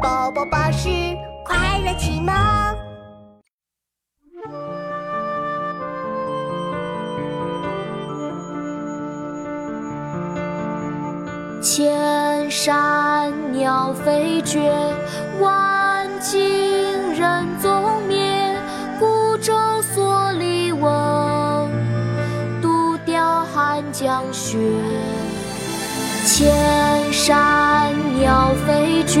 宝宝巴士快乐启蒙。千山鸟飞绝，万径人踪灭。孤舟蓑笠翁，独钓寒江雪。千山鸟飞绝，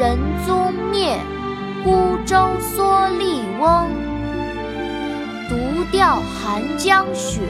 人踪灭。孤舟蓑笠翁，独钓寒江雪。